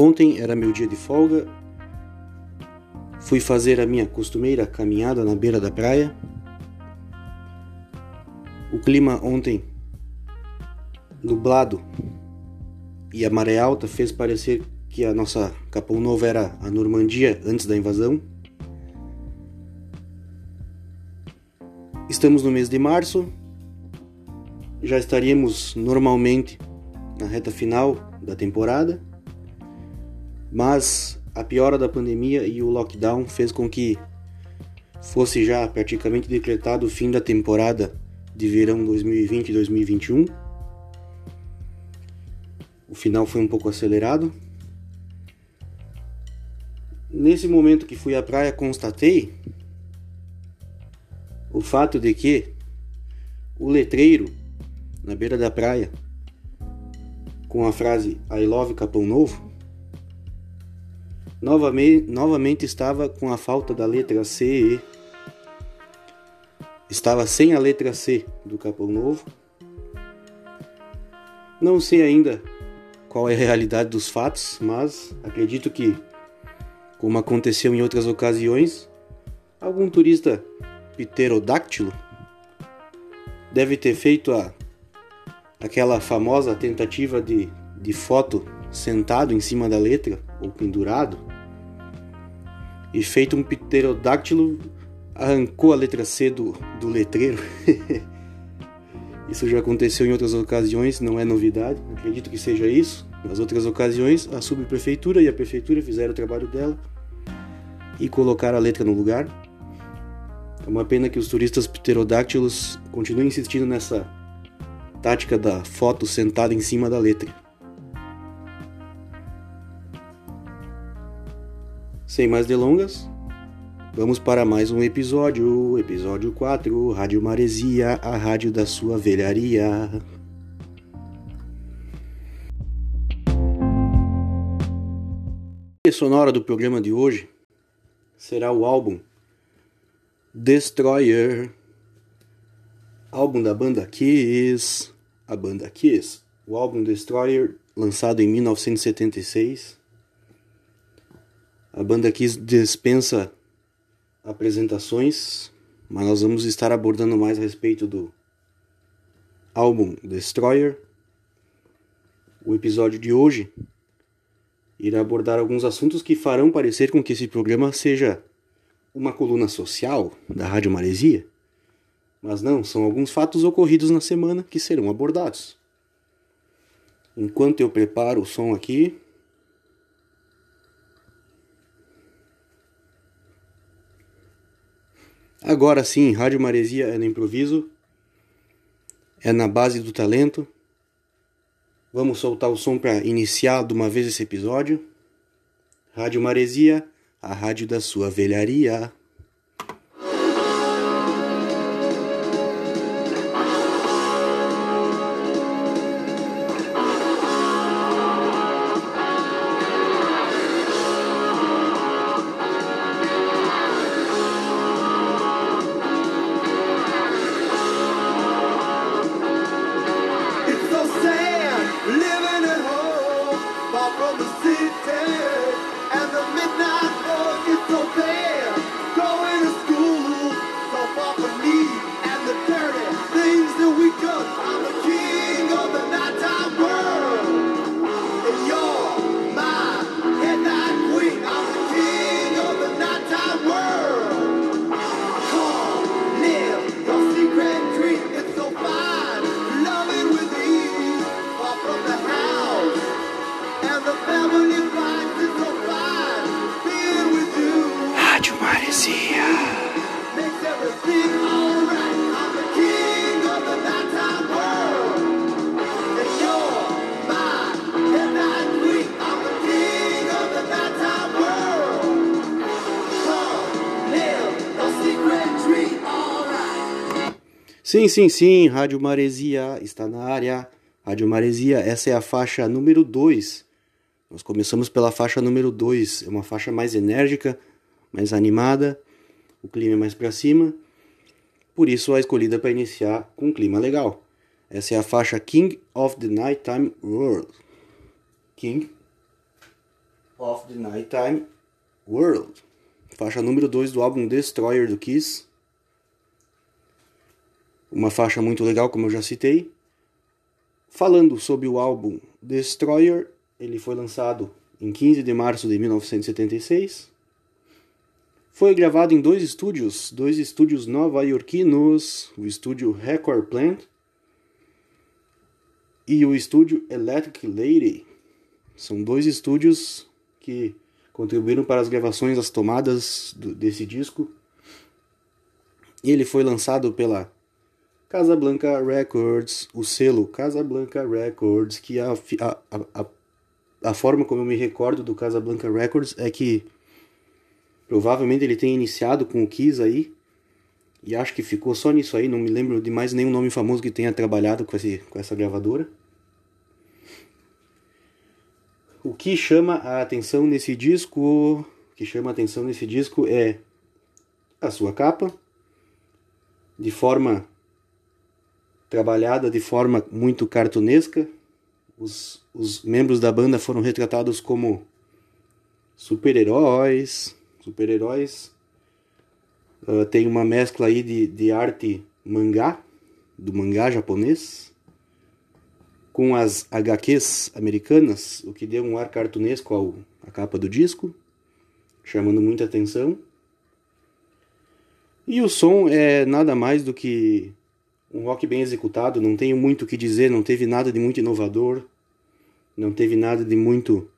Ontem era meu dia de folga. Fui fazer a minha costumeira caminhada na beira da praia. O clima ontem nublado e a maré alta fez parecer que a nossa Capão Novo era a Normandia antes da invasão. Estamos no mês de março, já estaríamos normalmente na reta final da temporada, mas a piora da pandemia e o lockdown fez com que fosse já praticamente decretado o fim da temporada de verão 2020 e 2021. O final foi um pouco acelerado. Nesse momento que fui à praia, constatei o fato de que o letreiro na beira da praia com a frase I love Capão Novo novamente, novamente estava com a falta da letra C. Estava sem a letra C do Capão Novo. Não sei ainda qual é a realidade dos fatos, mas acredito que, como aconteceu em outras ocasiões, algum turista pterodáctilo deve ter feito a, aquela famosa tentativa de, de foto sentado em cima da letra ou pendurado e feito um pterodáctilo arrancou a letra C do, do letreiro. isso já aconteceu em outras ocasiões, não é novidade, acredito que seja isso. Nas outras ocasiões, a subprefeitura e a prefeitura fizeram o trabalho dela e colocaram a letra no lugar. É uma pena que os turistas pterodáctilos continuem insistindo nessa tática da foto sentada em cima da letra. Sem mais delongas, vamos para mais um episódio, episódio 4, Rádio Maresia, a rádio da sua velharia. A sonora do programa de hoje será o álbum Destroyer, álbum da banda Kiss, a banda Kiss, o álbum Destroyer, lançado em 1976 a banda aqui dispensa apresentações, mas nós vamos estar abordando mais a respeito do álbum Destroyer. O episódio de hoje irá abordar alguns assuntos que farão parecer com que esse programa seja uma coluna social da Rádio Maresia, mas não, são alguns fatos ocorridos na semana que serão abordados. Enquanto eu preparo o som aqui, Agora sim, Rádio Maresia é no improviso, é na base do talento. Vamos soltar o som para iniciar de uma vez esse episódio. Rádio Maresia, a rádio da sua velharia. Sim, sim, sim, Rádio Maresia está na área. Rádio Maresia, essa é a faixa número 2. Nós começamos pela faixa número 2, é uma faixa mais enérgica, mais animada, o clima é mais para cima. Por isso a escolhida para iniciar com um clima legal. Essa é a faixa King of the Nighttime World. King of the Nighttime World, faixa número 2 do álbum Destroyer do Kiss. Uma faixa muito legal, como eu já citei. Falando sobre o álbum Destroyer, ele foi lançado em 15 de março de 1976. Foi gravado em dois estúdios, dois estúdios nova-iorquinos, o estúdio Record Plant e o estúdio Electric Lady. São dois estúdios que contribuíram para as gravações, as tomadas do, desse disco. Ele foi lançado pela Casablanca Records, o selo Casablanca Records, que a, a, a, a forma como eu me recordo do Casablanca Records é que provavelmente ele tem iniciado com o Kiss aí, e acho que ficou só nisso aí, não me lembro de mais nenhum nome famoso que tenha trabalhado com, esse, com essa gravadora. O que chama a atenção nesse disco, que chama a atenção nesse disco é a sua capa, de forma trabalhada de forma muito cartunesca. Os, os membros da banda foram retratados como super-heróis, super-heróis. Uh, tem uma mescla aí de, de arte mangá, do mangá japonês, com as HQs americanas, o que deu um ar cartunesco ao, à capa do disco, chamando muita atenção. E o som é nada mais do que um rock bem executado, não tenho muito o que dizer, não teve nada de muito inovador, não teve nada de muito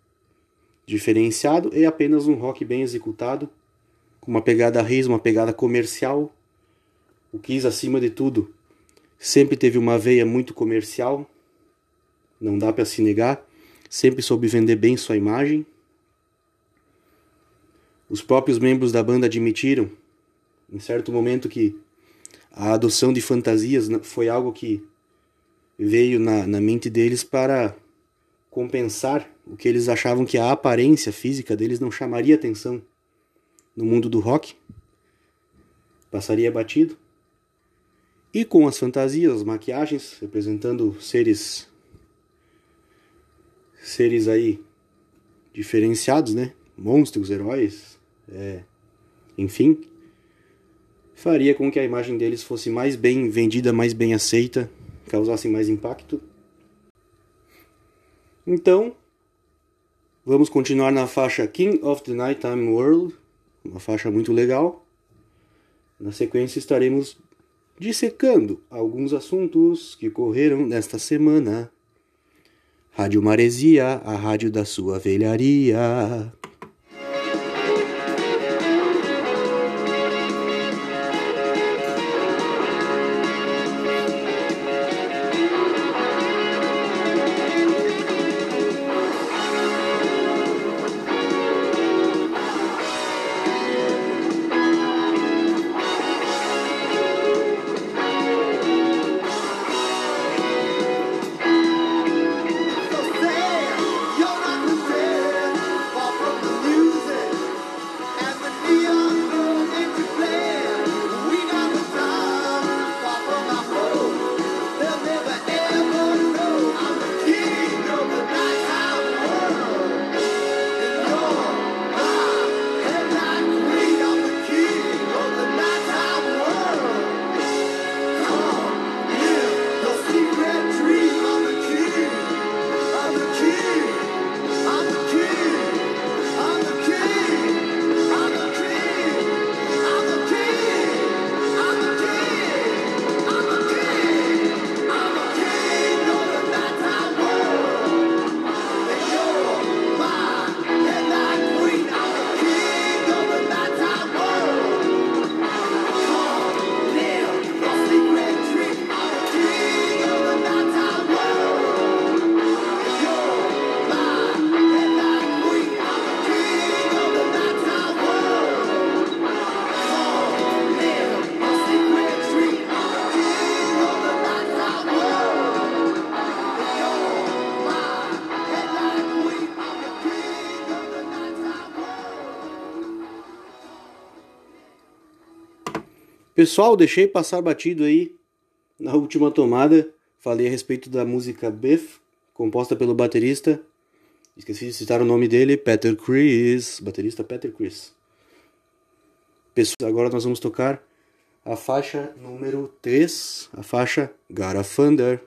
diferenciado, é apenas um rock bem executado, com uma pegada raiz, uma pegada comercial. O Kiss, acima de tudo, sempre teve uma veia muito comercial, não dá para se negar, sempre soube vender bem sua imagem. Os próprios membros da banda admitiram, em certo momento, que a adoção de fantasias foi algo que veio na, na mente deles para compensar o que eles achavam que a aparência física deles não chamaria atenção no mundo do rock, passaria batido. E com as fantasias, as maquiagens, representando seres seres aí diferenciados, né? Monstros, heróis, é, enfim, faria com que a imagem deles fosse mais bem vendida, mais bem aceita, causasse mais impacto. Então, vamos continuar na faixa King of the Nighttime World, uma faixa muito legal. Na sequência estaremos dissecando alguns assuntos que correram nesta semana. Rádio Maresia, a rádio da sua velharia. Pessoal, deixei passar batido aí na última tomada. Falei a respeito da música Biff, composta pelo baterista Esqueci de citar o nome dele, Peter Chris, baterista Peter Chris. Pessoal, agora nós vamos tocar a faixa número 3, a faixa a Thunder.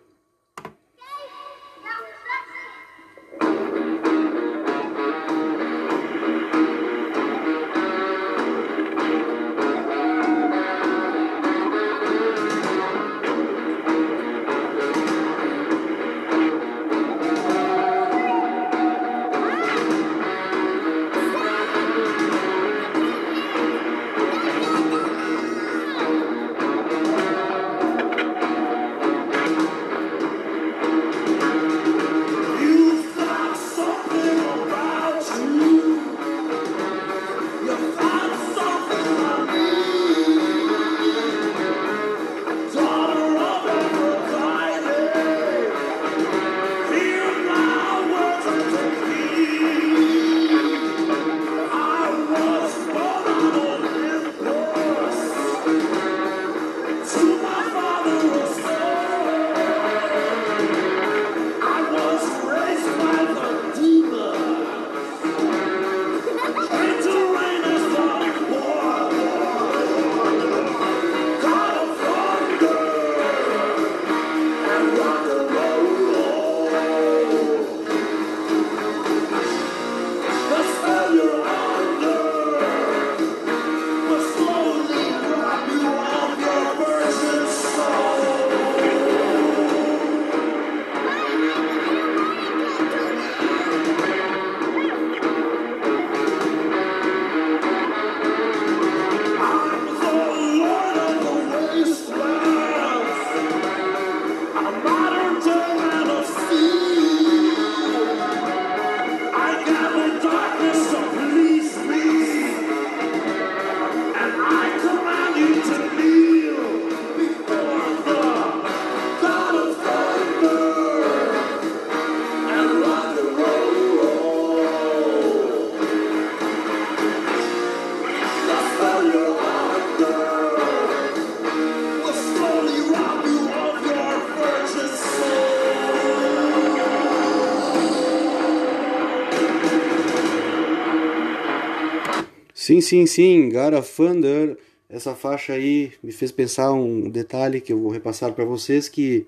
Sim, sim, sim, Gara Thunder. Essa faixa aí me fez pensar um detalhe que eu vou repassar para vocês que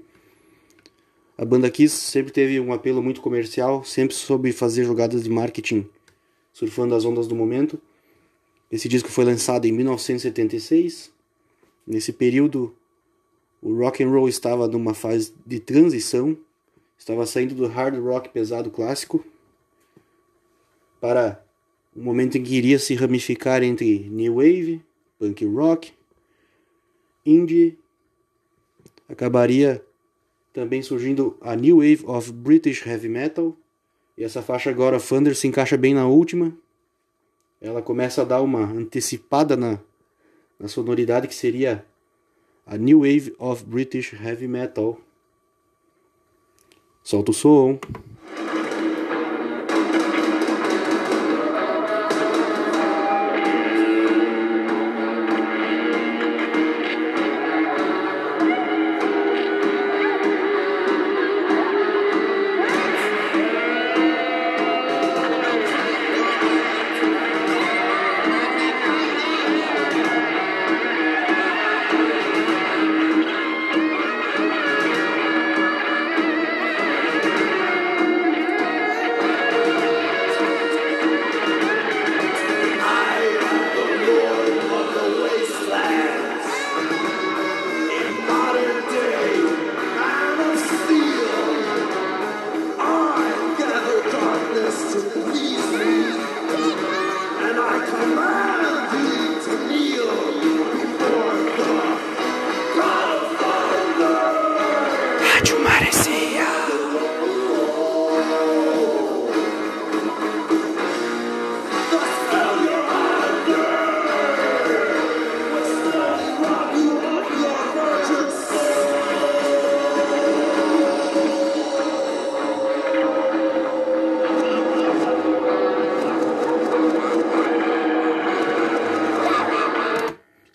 a banda Kiss sempre teve um apelo muito comercial, sempre soube fazer jogadas de marketing surfando as ondas do momento. Esse disco foi lançado em 1976. Nesse período, o rock and roll estava numa fase de transição, estava saindo do hard rock pesado clássico para um momento em que iria se ramificar entre new wave, punk rock, indie, acabaria também surgindo a new wave of British heavy metal. E essa faixa agora Thunder se encaixa bem na última. Ela começa a dar uma antecipada na, na sonoridade que seria a new wave of British heavy metal. Solta o som.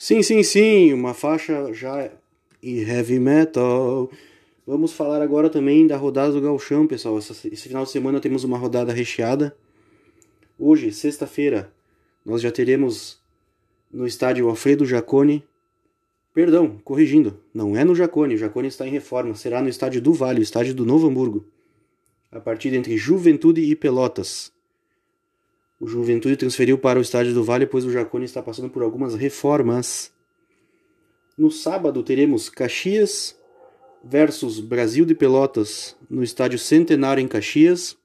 Sim, sim, sim, uma faixa já em heavy metal. Vamos falar agora também da rodada do Galchão, pessoal. Esse final de semana temos uma rodada recheada. Hoje, sexta-feira, nós já teremos no estádio Alfredo Jacone. Perdão, corrigindo, não é no Jacone, o Jacone está em reforma, será no estádio do Vale, o estádio do Novo Hamburgo. A partida entre Juventude e Pelotas. O Juventude transferiu para o estádio do Vale, pois o Jacone está passando por algumas reformas. No sábado teremos Caxias versus Brasil de Pelotas no estádio Centenário em Caxias.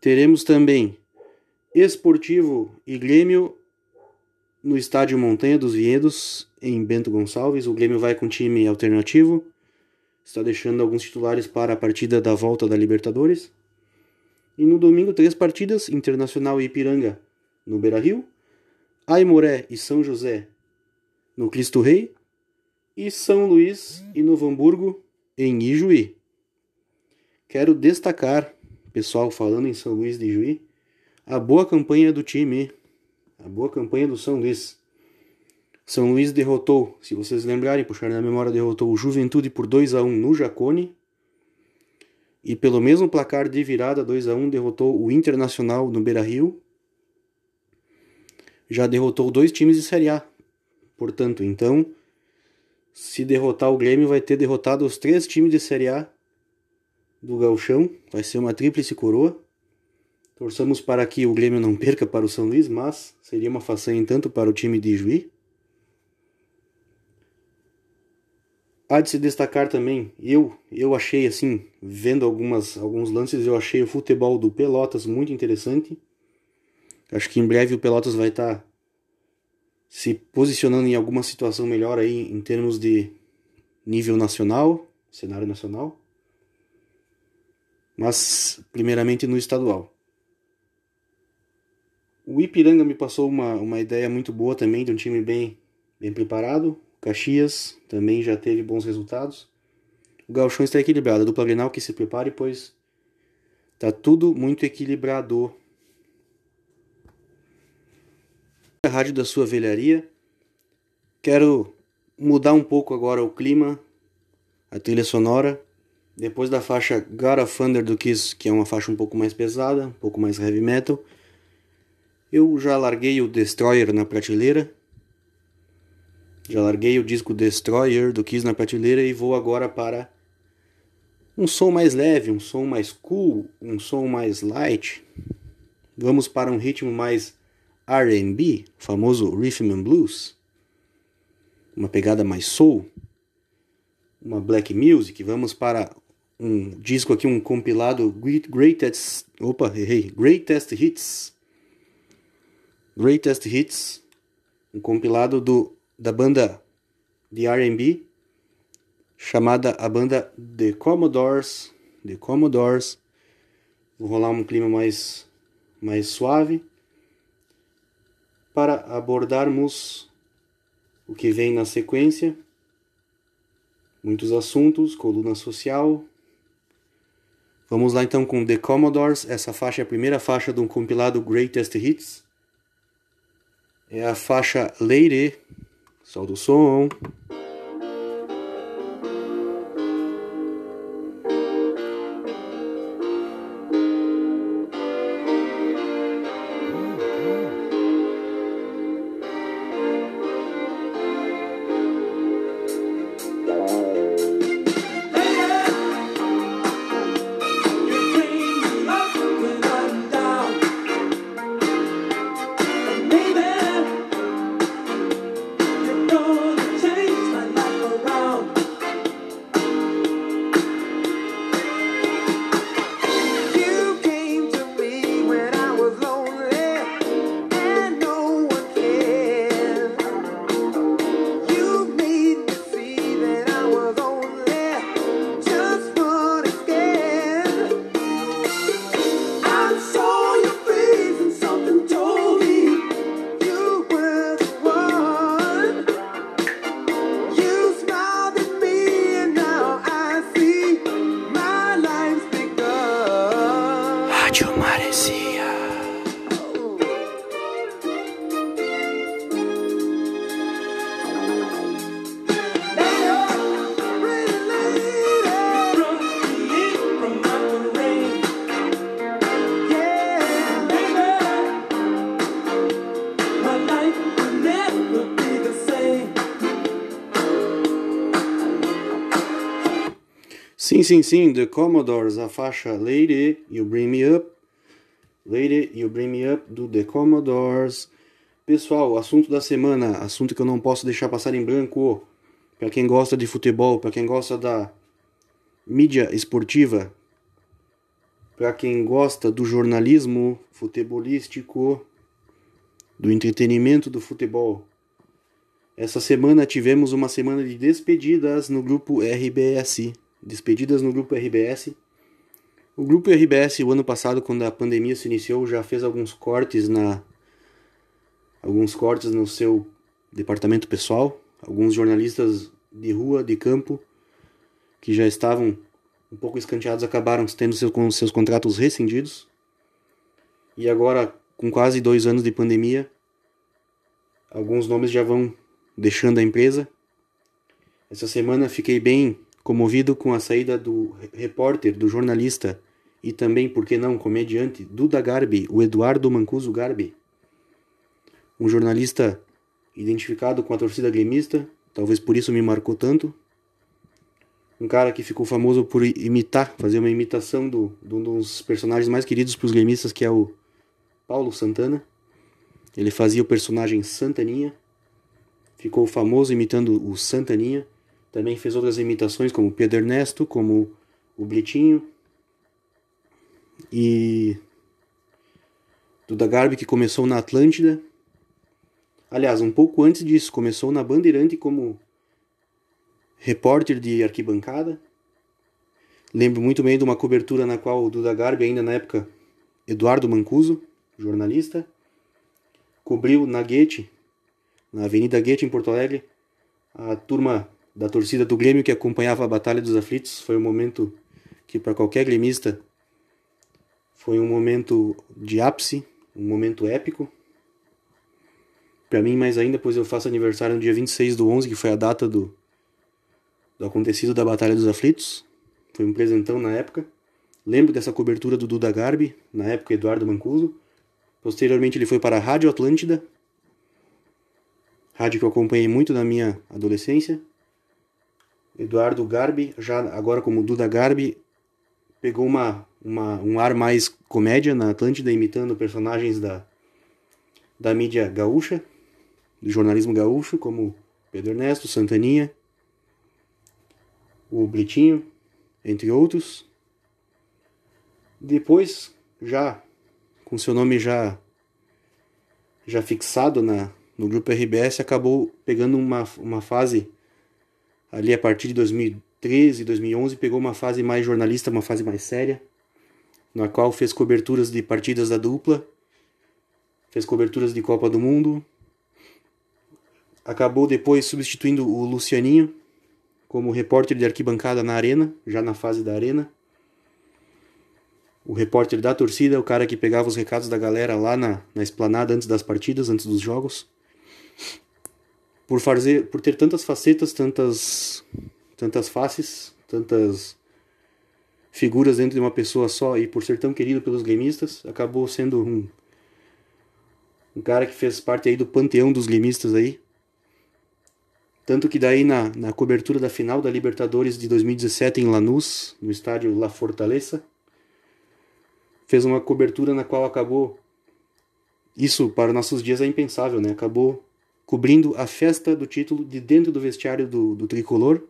Teremos também Esportivo e Grêmio no estádio Montanha dos Vinhedos, em Bento Gonçalves. O Grêmio vai com time alternativo. Está deixando alguns titulares para a partida da volta da Libertadores. E no domingo, três partidas: Internacional e Ipiranga no Beira Rio, Aimoré e São José no Cristo Rei, e São Luís e Novo Hamburgo em Ijuí. Quero destacar, pessoal, falando em São Luís de Ijuí, a boa campanha do time, a boa campanha do São Luís. São Luís derrotou, se vocês lembrarem, puxar na memória, derrotou o Juventude por 2 a 1 no Jacone. E pelo mesmo placar de virada 2 a 1 derrotou o Internacional no Beira-Rio. Já derrotou dois times de Série A. Portanto, então, se derrotar o Grêmio, vai ter derrotado os três times de Série A do Galchão. Vai ser uma tríplice coroa. Torçamos para que o Grêmio não perca para o São Luís, mas seria uma façanha tanto para o time de Juí. Há de se destacar também, eu eu achei assim, vendo algumas alguns lances, eu achei o futebol do Pelotas muito interessante. Acho que em breve o Pelotas vai estar tá se posicionando em alguma situação melhor aí em termos de nível nacional, cenário nacional, mas primeiramente no estadual. O Ipiranga me passou uma, uma ideia muito boa também de um time bem, bem preparado. Caxias também já teve bons resultados. O Galchão está equilibrado. A dupla Grenal que se prepare, pois está tudo muito equilibrado. a rádio da sua velharia. Quero mudar um pouco agora o clima, a trilha sonora. Depois da faixa of Thunder do Kiss, que é uma faixa um pouco mais pesada, um pouco mais heavy metal, eu já larguei o Destroyer na prateleira. Já larguei o disco Destroyer do Kiss na prateleira e vou agora para um som mais leve, um som mais cool, um som mais light. Vamos para um ritmo mais R&B, famoso rhythm and blues, uma pegada mais soul, uma black music. Vamos para um disco aqui, um compilado Greatest, opa, errei, Greatest Hits, Greatest Hits, um compilado do da banda de R&B chamada a banda The Commodores, The Commodores. Vou rolar um clima mais mais suave para abordarmos o que vem na sequência. Muitos assuntos, coluna social. Vamos lá então com The Commodores. Essa faixa é a primeira faixa de um compilado Greatest Hits. É a faixa Lady. Solta o som. Yo see. Sim, sim, sim, The Commodores, a faixa Lady, You Bring Me Up. Lady, You Bring Me Up, do The Commodores. Pessoal, assunto da semana, assunto que eu não posso deixar passar em branco. Para quem gosta de futebol, para quem gosta da mídia esportiva, para quem gosta do jornalismo futebolístico, do entretenimento do futebol. Essa semana tivemos uma semana de despedidas no grupo RBS. Despedidas no grupo RBS. O grupo RBS, o ano passado, quando a pandemia se iniciou, já fez alguns cortes na alguns cortes no seu departamento pessoal. Alguns jornalistas de rua, de campo, que já estavam um pouco escanteados, acabaram tendo seus, seus contratos rescindidos. E agora, com quase dois anos de pandemia, alguns nomes já vão deixando a empresa. Essa semana fiquei bem comovido com a saída do repórter, do jornalista e também, por que não, comediante Duda Garbi, o Eduardo Mancuso Garbi. Um jornalista identificado com a torcida gremista, talvez por isso me marcou tanto. Um cara que ficou famoso por imitar, fazer uma imitação do, de um dos personagens mais queridos para os gremistas, que é o Paulo Santana. Ele fazia o personagem Santaninha ficou famoso imitando o Santaninha. Também fez outras imitações como Pedro Ernesto, como o Blitinho. E Duda Garbi, que começou na Atlântida. Aliás, um pouco antes disso, começou na Bandeirante como repórter de arquibancada. Lembro muito bem de uma cobertura na qual o Duda Garbi, ainda na época, Eduardo Mancuso, jornalista, cobriu na Guete na Avenida Guete, em Porto Alegre. A turma da torcida do Grêmio que acompanhava a Batalha dos Aflitos. Foi um momento que, para qualquer gremista, foi um momento de ápice, um momento épico. Para mim, mais ainda, pois eu faço aniversário no dia 26 do 11, que foi a data do, do acontecido da Batalha dos Aflitos. Foi um presentão na época. Lembro dessa cobertura do Duda Garbi, na época Eduardo Mancuso. Posteriormente ele foi para a Rádio Atlântida, rádio que eu acompanhei muito na minha adolescência. Eduardo Garbi, já agora como Duda Garbi, pegou uma, uma, um ar mais comédia na Atlântida, imitando personagens da, da mídia gaúcha, do jornalismo gaúcho, como Pedro Ernesto, Santaninha, o Blitinho, entre outros. Depois, já com seu nome já já fixado na, no grupo RBS acabou pegando uma, uma fase ali a partir de 2013, 2011, pegou uma fase mais jornalista, uma fase mais séria, na qual fez coberturas de partidas da dupla, fez coberturas de Copa do Mundo, acabou depois substituindo o Lucianinho como repórter de arquibancada na arena, já na fase da arena. O repórter da torcida, o cara que pegava os recados da galera lá na, na esplanada antes das partidas, antes dos jogos por fazer, por ter tantas facetas, tantas, tantas faces, tantas figuras dentro de uma pessoa só e por ser tão querido pelos gremistas, acabou sendo um, um cara que fez parte aí do panteão dos gremistas aí. Tanto que daí na, na cobertura da final da Libertadores de 2017 em Lanús, no estádio La Fortaleza, fez uma cobertura na qual acabou isso para nossos dias é impensável, né? Acabou cobrindo a festa do título de dentro do vestiário do, do tricolor.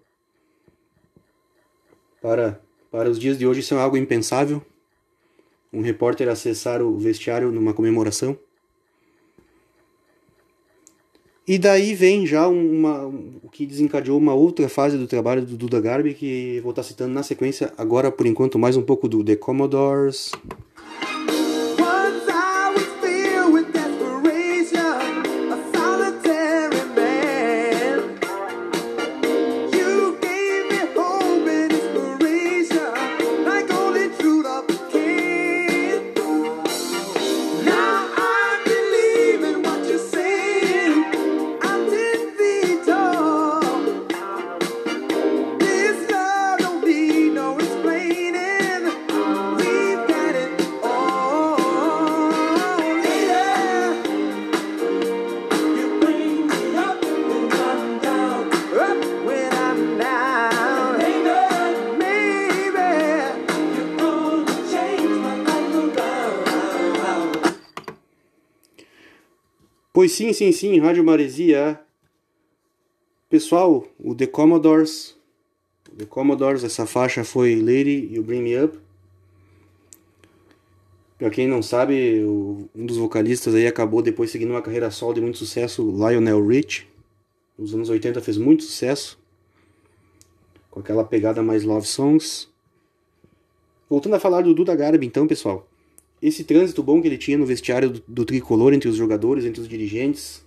Para, para os dias de hoje, isso é algo impensável. Um repórter acessar o vestiário numa comemoração. E daí vem já uma, o que desencadeou uma outra fase do trabalho do Duda Garbi, que vou estar citando na sequência, agora por enquanto mais um pouco do The Commodores, Pois sim, sim, sim, Rádio Maresia. Pessoal, o The Commodores, o The Commodores, essa faixa foi Lady e o Bring Me Up. Pra quem não sabe, um dos vocalistas aí acabou depois seguindo uma carreira solo de muito sucesso, Lionel Rich. Nos anos 80 fez muito sucesso. Com aquela pegada mais love songs. Voltando a falar do Duda Garbi, então, pessoal. Esse trânsito bom que ele tinha no vestiário do, do tricolor entre os jogadores, entre os dirigentes,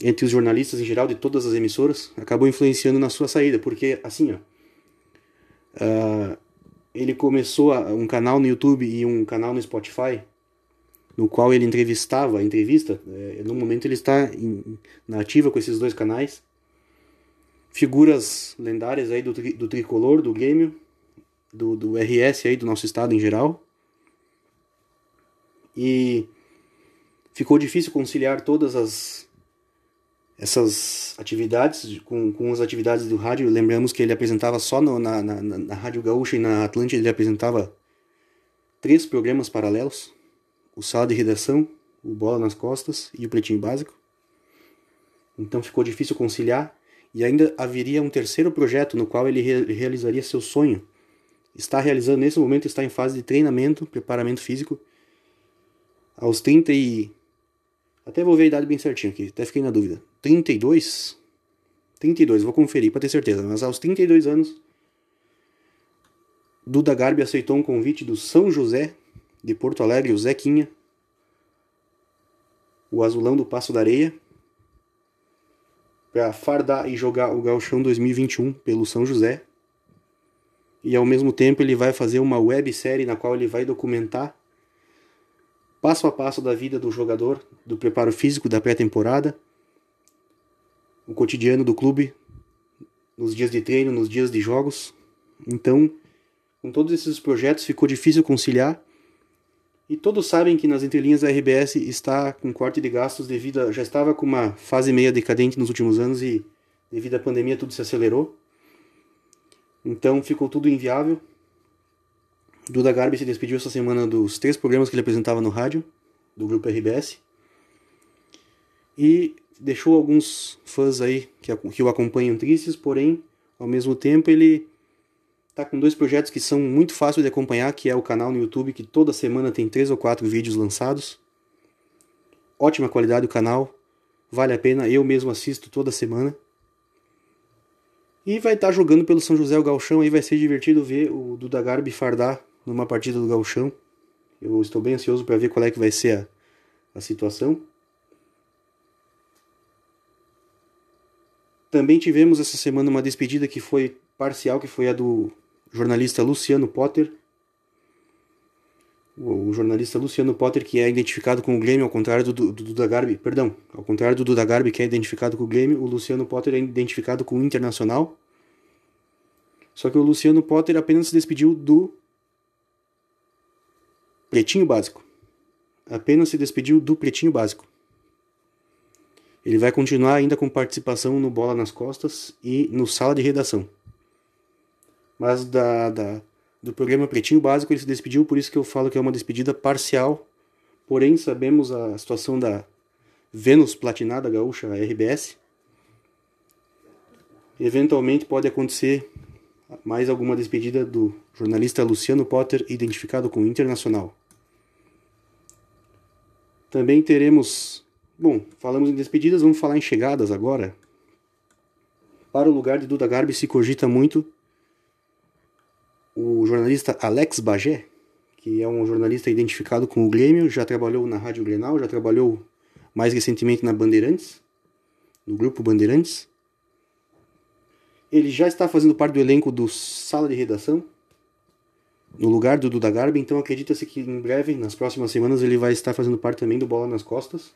entre os jornalistas em geral de todas as emissoras, acabou influenciando na sua saída. Porque, assim, ó. Uh, ele começou um canal no YouTube e um canal no Spotify, no qual ele entrevistava, entrevista, é, no momento ele está em, na ativa com esses dois canais, figuras lendárias aí do, do tricolor, do Grêmio, do, do RS aí, do nosso estado em geral. E ficou difícil conciliar todas as essas atividades com, com as atividades do rádio. Lembramos que ele apresentava só no, na, na, na Rádio Gaúcha e na Atlântida, ele apresentava três programas paralelos: o Sala de Redação, o Bola nas Costas e o Pretinho Básico. Então ficou difícil conciliar e ainda haveria um terceiro projeto no qual ele re realizaria seu sonho. Está realizando nesse momento, está em fase de treinamento, preparamento físico. Aos 30 e até vou ver a idade bem certinho aqui, até fiquei na dúvida. 32? 32, vou conferir para ter certeza. Mas aos 32 anos, Duda Garbi aceitou um convite do São José de Porto Alegre, o Zequinha, o azulão do Passo da Areia, para fardar e jogar o Gauchão 2021 pelo São José. E ao mesmo tempo ele vai fazer uma websérie na qual ele vai documentar passo a passo da vida do jogador, do preparo físico da pré-temporada, o cotidiano do clube, nos dias de treino, nos dias de jogos. Então, com todos esses projetos ficou difícil conciliar. E todos sabem que nas entrelinhas da RBS está com corte de gastos devido a, já estava com uma fase meia decadente nos últimos anos e devido à pandemia tudo se acelerou. Então ficou tudo inviável. Duda Garbi se despediu essa semana dos três programas que ele apresentava no rádio, do grupo RBS. E deixou alguns fãs aí que, que o acompanham tristes, porém, ao mesmo tempo, ele tá com dois projetos que são muito fáceis de acompanhar, que é o canal no YouTube, que toda semana tem três ou quatro vídeos lançados. Ótima qualidade do canal, vale a pena, eu mesmo assisto toda semana. E vai estar tá jogando pelo São José o Galchão, aí vai ser divertido ver o Duda Garbi fardar numa partida do Gauchão. Eu estou bem ansioso para ver qual é que vai ser a, a situação. Também tivemos essa semana uma despedida que foi parcial, que foi a do jornalista Luciano Potter. O, jornalista Luciano Potter, que é identificado com o Grêmio, ao contrário do, do, do Duda Garbi, perdão, ao contrário do Duda Garbi, que é identificado com o Grêmio, o Luciano Potter é identificado com o Internacional. Só que o Luciano Potter apenas se despediu do Pretinho Básico. Apenas se despediu do Pretinho Básico. Ele vai continuar ainda com participação no Bola nas Costas e no Sala de Redação. Mas da, da, do programa Pretinho Básico ele se despediu, por isso que eu falo que é uma despedida parcial. Porém, sabemos a situação da Vênus Platinada Gaúcha, RBS. Eventualmente pode acontecer mais alguma despedida do jornalista Luciano Potter, identificado com Internacional. Também teremos. Bom, falamos em despedidas, vamos falar em chegadas agora. Para o lugar de Duda Garbi se cogita muito o jornalista Alex Bagé, que é um jornalista identificado com o Grêmio, já trabalhou na Rádio Grenal, já trabalhou mais recentemente na Bandeirantes, no grupo Bandeirantes. Ele já está fazendo parte do elenco do Sala de Redação, no lugar do Duda Garbi, então acredita-se que em breve, nas próximas semanas, ele vai estar fazendo parte também do Bola nas Costas.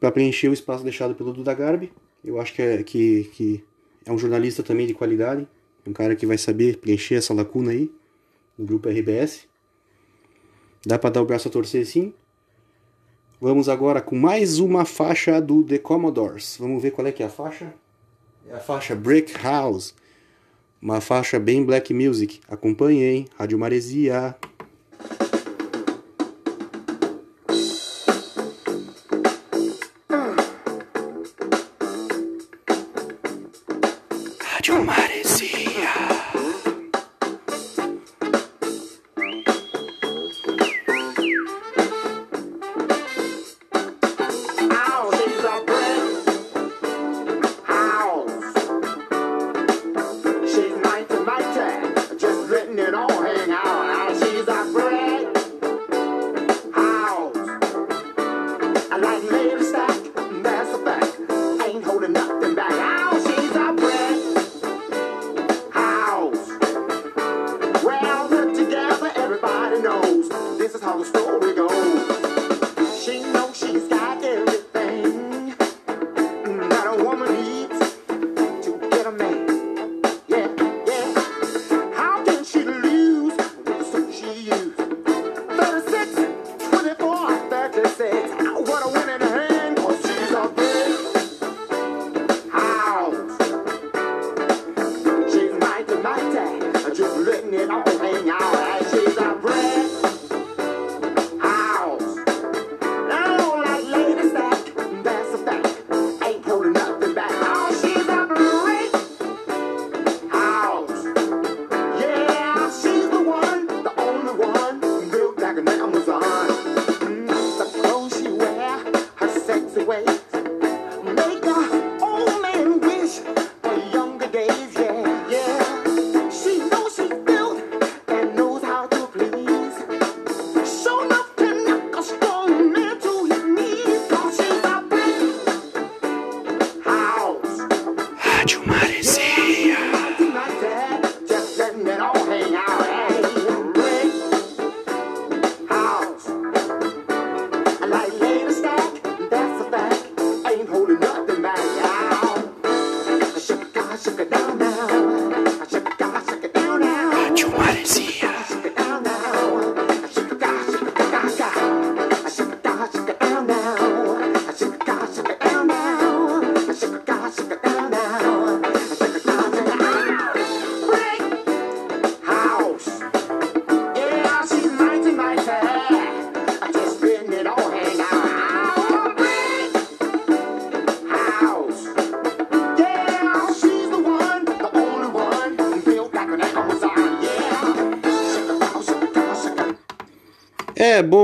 Para preencher o espaço deixado pelo Duda Garbi. Eu acho que é, que, que é um jornalista também de qualidade, um cara que vai saber preencher essa lacuna aí, no grupo RBS. Dá para dar o braço a torcer sim. Vamos agora com mais uma faixa do The Commodores. Vamos ver qual é que é a faixa? É a faixa Brick House. Uma faixa bem black music. Acompanhe, hein? Rádio Maresia.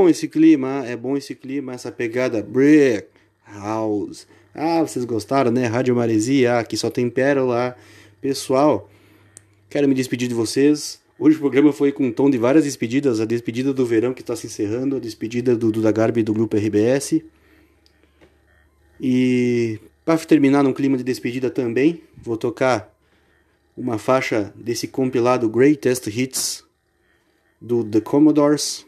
Esse clima, é bom esse clima, essa pegada Brick House. Ah, vocês gostaram, né? Rádio Maresia, aqui só tem pérola. Pessoal, quero me despedir de vocês. Hoje o programa foi com um tom de várias despedidas. A despedida do verão que está se encerrando, a despedida do Duda Garbi do grupo RBS. E para terminar num clima de despedida também, vou tocar uma faixa desse compilado Greatest Hits do The Commodores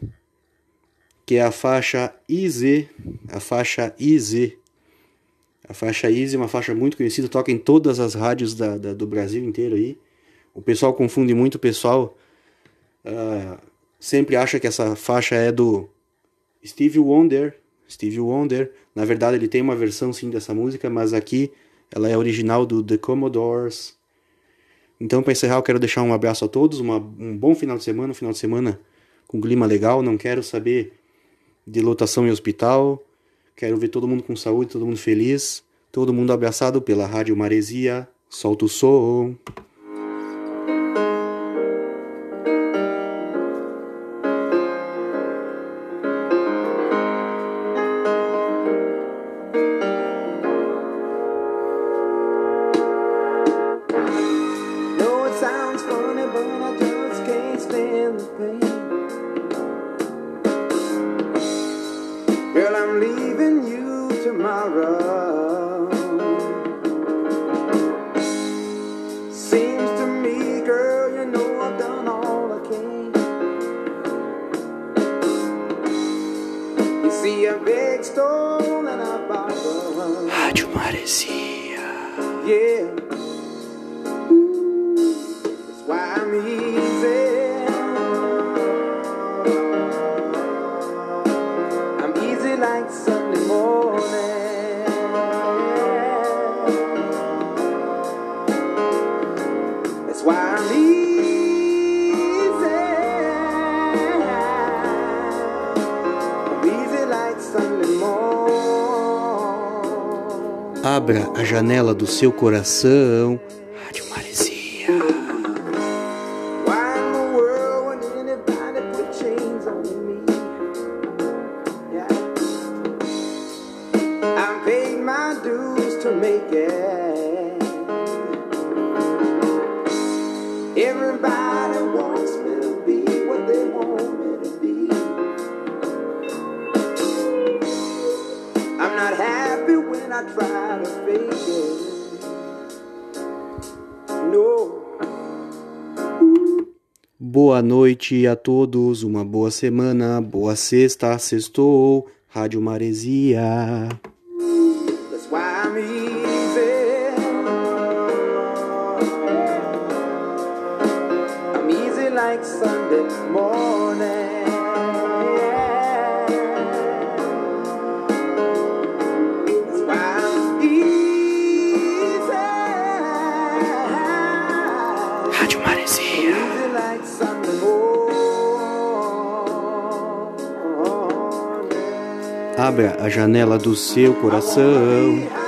que é a faixa IZ, a faixa IZ. A faixa IZ é uma faixa muito conhecida, toca em todas as rádios da, da do Brasil inteiro aí. O pessoal confunde muito, o pessoal uh, sempre acha que essa faixa é do Steve Wonder. Steve Wonder, na verdade ele tem uma versão sim dessa música, mas aqui ela é original do The Commodores. Então, para encerrar, eu quero deixar um abraço a todos, uma, um bom final de semana, um final de semana com clima legal. Não quero saber de lotação em hospital. Quero ver todo mundo com saúde, todo mundo feliz, todo mundo abraçado pela Rádio Maresia. Solta o som. Abra janela do seu coração. noite a todos, uma boa semana, boa sexta, sextou, Rádio Maresia. abra a janela do seu coração.